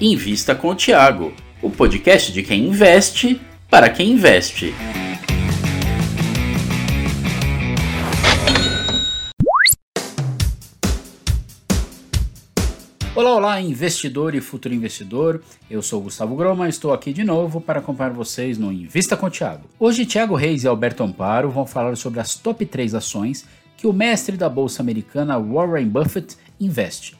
Invista com o Tiago, o podcast de quem investe para quem investe. Olá, olá, investidor e futuro investidor. Eu sou Gustavo Groma, estou aqui de novo para acompanhar vocês no Invista com o Thiago. Hoje, Thiago Reis e Alberto Amparo vão falar sobre as top 3 ações que o mestre da bolsa americana Warren Buffett investe.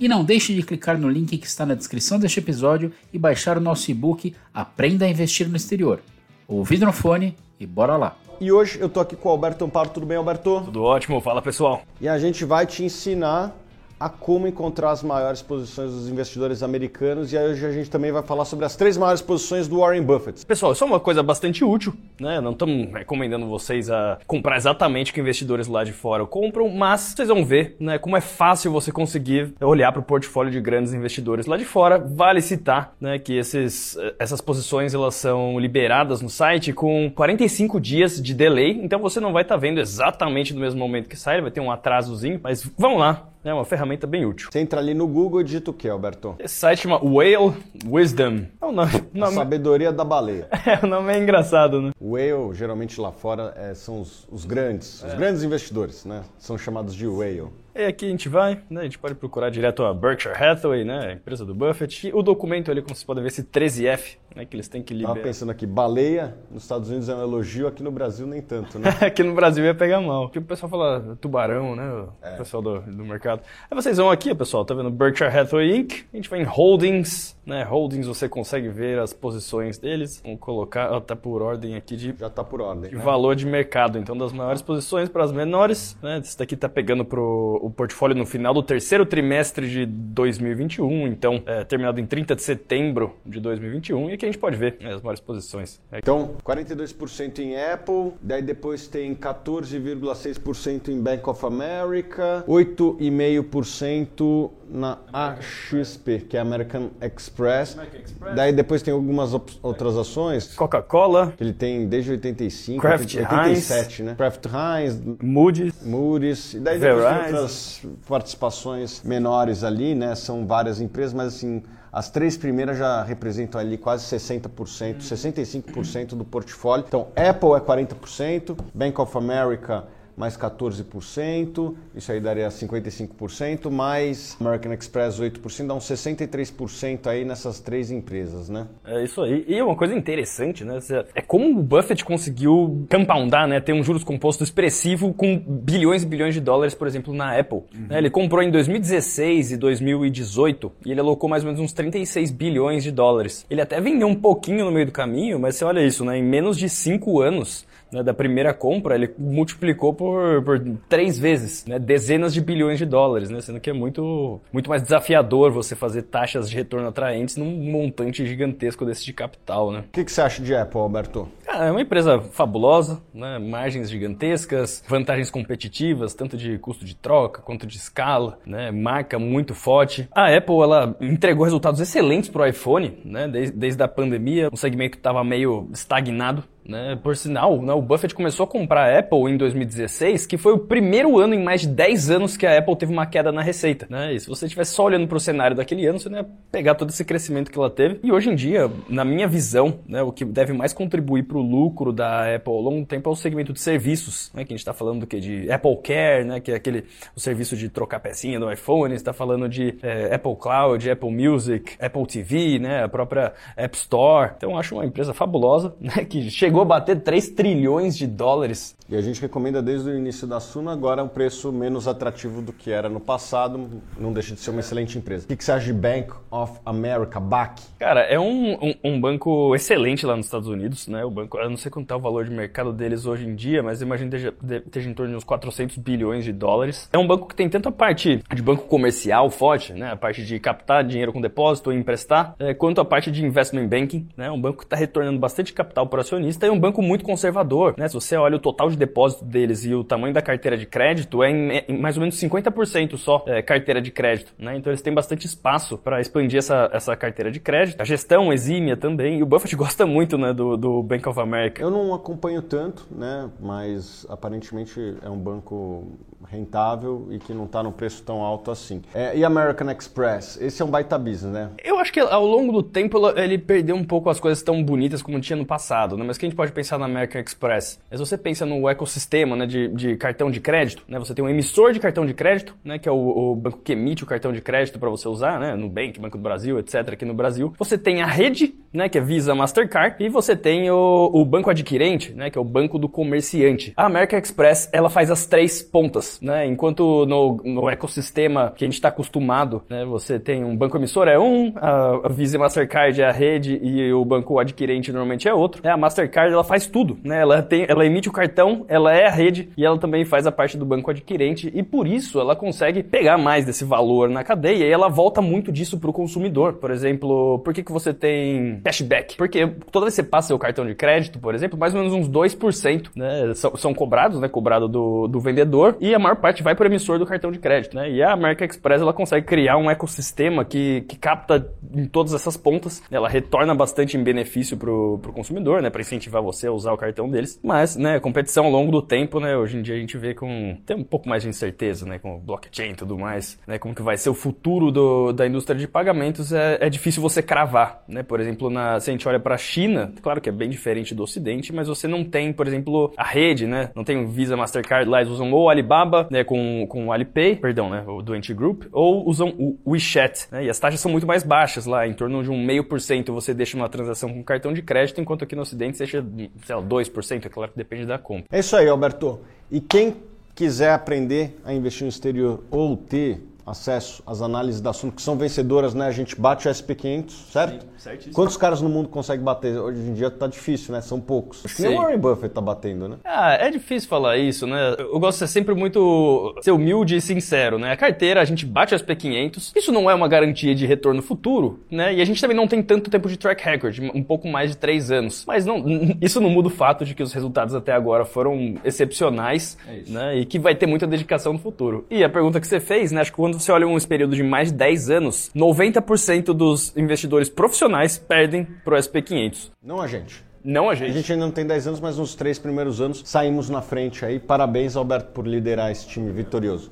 E não deixe de clicar no link que está na descrição deste episódio e baixar o nosso e-book Aprenda a Investir no Exterior. Ouvido no fone e bora lá! E hoje eu tô aqui com o Alberto Amparo. Tudo bem, Alberto? Tudo ótimo, fala pessoal. E a gente vai te ensinar a como encontrar as maiores posições dos investidores americanos e hoje a gente também vai falar sobre as três maiores posições do Warren Buffett. Pessoal, isso é uma coisa bastante útil, né? Não estamos recomendando vocês a comprar exatamente o que investidores lá de fora compram, mas vocês vão ver, né, como é fácil você conseguir olhar para o portfólio de grandes investidores lá de fora. Vale citar, né, que esses, essas posições elas são liberadas no site com 45 dias de delay, então você não vai estar tá vendo exatamente no mesmo momento que sai, vai ter um atrasozinho, mas vamos lá, é uma ferramenta bem útil. Você entra ali no Google e digita o que, Alberto? Esse site chama Whale Wisdom. É o nome. nome... sabedoria da baleia. É, o nome é engraçado, né? Whale, geralmente lá fora, é, são os, os grandes, é. os grandes investidores, né? São chamados de whale. E aqui a gente vai, né? A gente pode procurar direto a Berkshire Hathaway, né? A empresa do Buffett. E o documento ali, como vocês podem ver, esse 13F, né? Que eles têm que liberar. Tava pensando aqui, baleia nos Estados Unidos é um elogio, aqui no Brasil nem tanto, né? aqui no Brasil ia pegar mal. Aqui o pessoal fala tubarão, né? O é. pessoal do, do mercado. Aí vocês vão aqui, pessoal, tá vendo Berkshire Hathaway Inc. A gente vai em Holdings, né? Holdings você consegue ver as posições deles. Vamos colocar, ó, tá por ordem aqui de... Já tá por ordem, De né? valor de mercado. Então, das maiores posições para as menores, né? Esse daqui tá pegando pro o portfólio no final do terceiro trimestre de 2021, então é, terminado em 30 de setembro de 2021, e aqui gente pode ver né, as maiores posições. Então, 42% em Apple, daí depois tem 14,6% em Bank of America, 8,5% na AXP, que é American Express. American Express. Daí depois tem algumas outras ações. Coca-Cola. Que ele tem desde 85, Kraft 87, Heinz, né? Kraft Heinz, Moody's, Moody's. E daí depois tem outras participações menores ali, né? São várias empresas, mas assim, as três primeiras já representam ali quase 60%, 65% do portfólio. Então, Apple é 40%, Bank of America mais 14%, isso aí daria 55%, mais American Express 8%, dá uns 63% aí nessas três empresas, né? É isso aí. E uma coisa interessante, né? É como o Buffett conseguiu compoundar, né? Ter um juros composto expressivo com bilhões e bilhões de dólares, por exemplo, na Apple. Uhum. Ele comprou em 2016 e 2018 e ele alocou mais ou menos uns 36 bilhões de dólares. Ele até vendeu um pouquinho no meio do caminho, mas você olha isso, né? Em menos de 5 anos, né, da primeira compra, ele multiplicou por, por três vezes, né, dezenas de bilhões de dólares, né, sendo que é muito, muito mais desafiador você fazer taxas de retorno atraentes num montante gigantesco desse de capital. Né. O que, que você acha de Apple, Alberto? Ah, é uma empresa fabulosa, né, margens gigantescas, vantagens competitivas, tanto de custo de troca quanto de escala, né, marca muito forte. A Apple ela entregou resultados excelentes para o iPhone, né, desde, desde a pandemia, um segmento que estava meio estagnado né? Por sinal, né, o Buffett começou a comprar a Apple em 2016, que foi o primeiro ano em mais de 10 anos que a Apple teve uma queda na receita. Né? E se você estivesse só olhando para o cenário daquele ano, você não ia pegar todo esse crescimento que ela teve. E hoje em dia, na minha visão, né, o que deve mais contribuir para o lucro da Apple ao longo do tempo é o segmento de serviços, né, que a gente está falando do que? De Apple Care, né, que é aquele o serviço de trocar pecinha no iPhone, está falando de é, Apple Cloud, Apple Music, Apple TV, né, a própria App Store. Então, acho uma empresa fabulosa, né, que chegou chegou a bater 3 trilhões de dólares. E a gente recomenda desde o início da Suna, agora é um preço menos atrativo do que era no passado, não deixa de ser uma excelente empresa. O que, você acha de Bank of America, BAC? Cara, é um, um, um, banco excelente lá nos Estados Unidos, né? O banco, eu não sei quanto é o valor de mercado deles hoje em dia, mas imagino que esteja em torno de uns 400 bilhões de dólares. É um banco que tem tanto a parte de banco comercial forte, né? A parte de captar dinheiro com depósito e emprestar, é, quanto a parte de investment banking, né? Um banco que está retornando bastante capital para o acionista tem um banco muito conservador, né? Se você olha o total de depósito deles e o tamanho da carteira de crédito, é em, em mais ou menos 50% só é, carteira de crédito, né? Então eles têm bastante espaço para expandir essa, essa carteira de crédito. A gestão exímia também, e o Buffett gosta muito, né, do, do Bank of America. Eu não acompanho tanto, né? Mas aparentemente é um banco rentável e que não está no preço tão alto assim. É, e American Express? Esse é um baita business, né? Eu acho que ao longo do tempo ele perdeu um pouco as coisas tão bonitas como tinha no passado, né? Mas o que a gente pode pensar na American Express? Mas você pensa no ecossistema né, de, de cartão de crédito, né? Você tem um emissor de cartão de crédito, né? Que é o, o banco que emite o cartão de crédito para você usar, né? Nubank, Banco do Brasil, etc. aqui no Brasil. Você tem a rede, né? Que é Visa, Mastercard. E você tem o, o banco adquirente, né? Que é o banco do comerciante. A American Express, ela faz as três pontas, né? Enquanto no, no ecossistema que a gente está acostumado, né? Você tem um banco emissor é um, a, Visa Mastercard é a rede e o banco adquirente normalmente é outro. É, a Mastercard ela faz tudo, né? Ela tem, ela emite o cartão, ela é a rede e ela também faz a parte do banco adquirente e por isso ela consegue pegar mais desse valor na cadeia e ela volta muito disso para o consumidor. Por exemplo, por que, que você tem cashback? Porque toda vez que você passa seu cartão de crédito, por exemplo, mais ou menos uns 2% né, são, são cobrados, né? Cobrado do, do vendedor e a maior parte vai para o emissor do cartão de crédito, né? E a American Express ela consegue criar um ecossistema que, que capta em todas essas pontas, ela retorna bastante em benefício para o consumidor, né? Para incentivar você a usar o cartão deles. Mas, né, competição ao longo do tempo, né? Hoje em dia a gente vê com tem um pouco mais de incerteza, né? Com blockchain e tudo mais, né? Como que vai ser o futuro do, da indústria de pagamentos é, é difícil você cravar, né? Por exemplo, na, se a gente olha para a China, claro que é bem diferente do Ocidente, mas você não tem, por exemplo, a rede, né? Não tem o Visa, Mastercard lá, eles usam ou o Alibaba, né? Com, com o Alipay, perdão, né? O Doente Group, ou usam o WeChat, né? E as taxas são muito mais baixas lá, em torno de um meio por cento você deixa uma transação com cartão de crédito, enquanto aqui no Ocidente deixa, sei lá, 2%, é claro que depende da compra. É isso aí, Alberto. E quem quiser aprender a investir no exterior ou ter acesso às análises da Suno, que são vencedoras, né? A gente bate o SP500, certo? Sim, certíssimo. Quantos caras no mundo conseguem bater? Hoje em dia tá difícil, né? São poucos. Acho que nem o Warren Buffett tá batendo, né? Ah, é difícil falar isso, né? Eu gosto de ser sempre muito ser humilde e sincero, né? A carteira, a gente bate o SP500. Isso não é uma garantia de retorno futuro, né? E a gente também não tem tanto tempo de track record, um pouco mais de três anos. Mas não, isso não muda o fato de que os resultados até agora foram excepcionais, é né? E que vai ter muita dedicação no futuro. E a pergunta que você fez, né? Acho que quando você olha um período de mais de 10 anos, 90% dos investidores profissionais perdem pro SP500. Não a gente. Não a gente. A gente ainda não tem 10 anos, mas nos três primeiros anos saímos na frente aí. Parabéns, Alberto, por liderar esse time vitorioso.